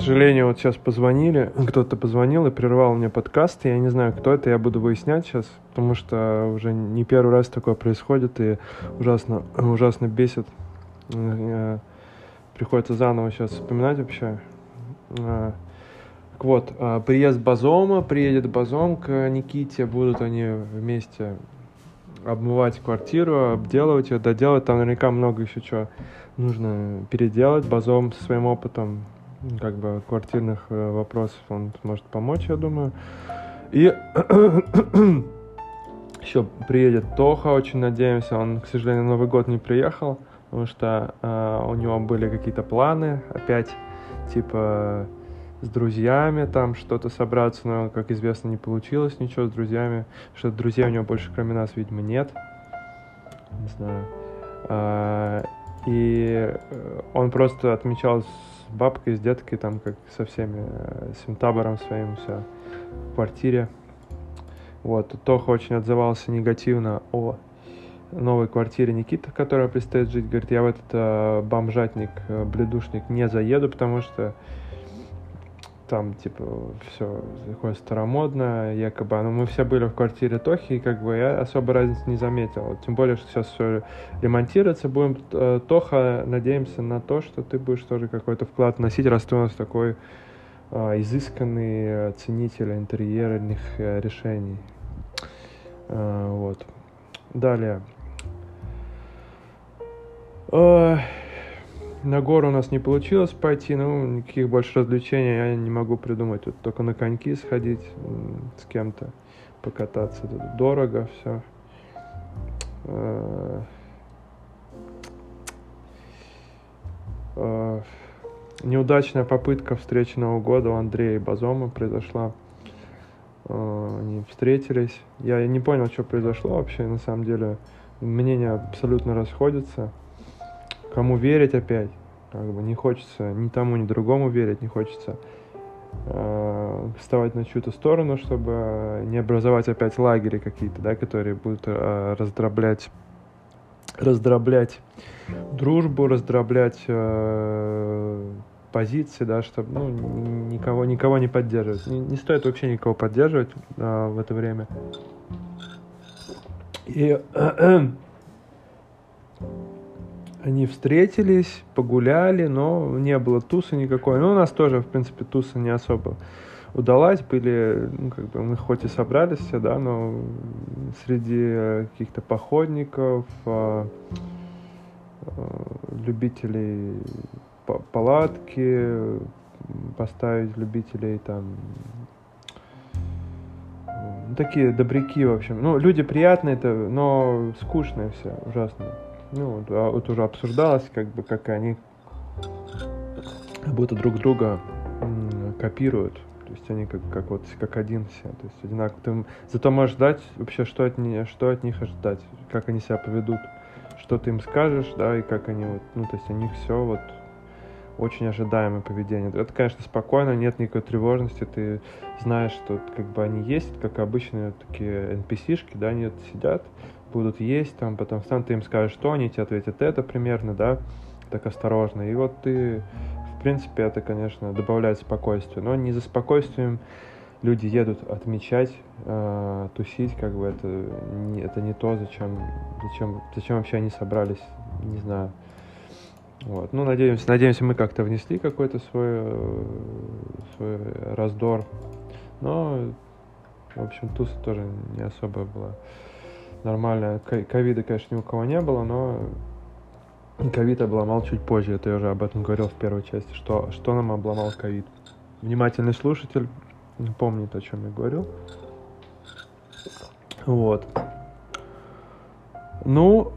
сожалению, вот сейчас позвонили, кто-то позвонил и прервал мне подкаст. Я не знаю, кто это, я буду выяснять сейчас, потому что уже не первый раз такое происходит и ужасно, ужасно бесит. Э, приходится заново сейчас вспоминать вообще. Э, так вот, э, приезд Базома, приедет Базом к Никите, будут они вместе обмывать квартиру, обделывать ее, доделать. Там наверняка много еще чего нужно переделать. Базом со своим опытом как бы квартирных э, вопросов он может помочь, я думаю. И еще приедет Тоха, очень надеемся. Он, к сожалению, Новый год не приехал, потому что э, у него были какие-то планы опять, типа с друзьями там что-то собраться, но, как известно, не получилось ничего с друзьями, что друзей у него больше, кроме нас, видимо, нет. Не знаю. А, и э, он просто отмечал бабкой, с деткой, там, как со всеми, э, с табором своим, все, в квартире. Вот, Тоха очень отзывался негативно о новой квартире Никита, которая предстоит жить. Говорит, я в этот э, бомжатник, э, бледушник не заеду, потому что там, типа, все такое старомодное, якобы. Но мы все были в квартире Тохи, и как бы я особо разницы не заметил. Тем более, что сейчас все ремонтироваться будем. Э, Тоха, надеемся на то, что ты будешь тоже какой-то вклад вносить, раз ты у нас такой э, изысканный ценитель интерьерных э, решений. Э, вот. Далее. Э, на гору у нас не получилось пойти, ну, никаких больше развлечений я не могу придумать. Вот только на коньки сходить с кем-то, покататься. Это дорого все. Э, э, неудачная попытка встречи Нового года у Андрея и Базома произошла. Э, они встретились. Я не понял, что произошло вообще. На самом деле мнения абсолютно расходятся кому верить опять. Как бы не хочется ни тому, ни другому верить, не хочется э, вставать на чью-то сторону, чтобы не образовать опять лагеря какие-то, да, которые будут э, раздроблять, раздроблять дружбу, раздроблять э, позиции, да, чтобы ну, никого, никого не поддерживать. Не, не стоит вообще никого поддерживать э, в это время. И они встретились, погуляли, но не было тусы никакой. Ну, у нас тоже, в принципе, туса не особо удалась. Были, ну, как бы, мы хоть и собрались все, да, но среди каких-то походников, а, а, любителей палатки, поставить любителей там такие добряки, в общем. Ну, люди приятные, но скучные все, ужасно. Ну, а вот уже обсуждалось, как бы, как они будто друг друга копируют. То есть они как, как вот как один все. То есть одинаково. Ты зато можешь ждать вообще, что от, не, что от них ожидать, как они себя поведут, что ты им скажешь, да, и как они вот, ну, то есть у них все вот очень ожидаемое поведение. Это, конечно, спокойно, нет никакой тревожности, ты знаешь, что как бы они есть, как обычные такие NPC-шки, да, они сидят, будут есть, там, потом сам ты им скажешь, что они тебе ответят это примерно, да, так осторожно. И вот ты, в принципе, это, конечно, добавляет спокойствие. Но не за спокойствием люди едут отмечать, э, тусить, как бы это не, это не то, зачем, зачем, зачем вообще они собрались, не знаю. Вот. Ну, надеемся, надеемся, мы как-то внесли какой-то свой, свой раздор. Но, в общем, туса тоже не особо была нормально. Ковида, конечно, ни у кого не было, но ковид обломал чуть позже. Это я уже об этом говорил в первой части. Что, что нам обломал ковид? Внимательный слушатель помнит, о чем я говорил. Вот. Ну,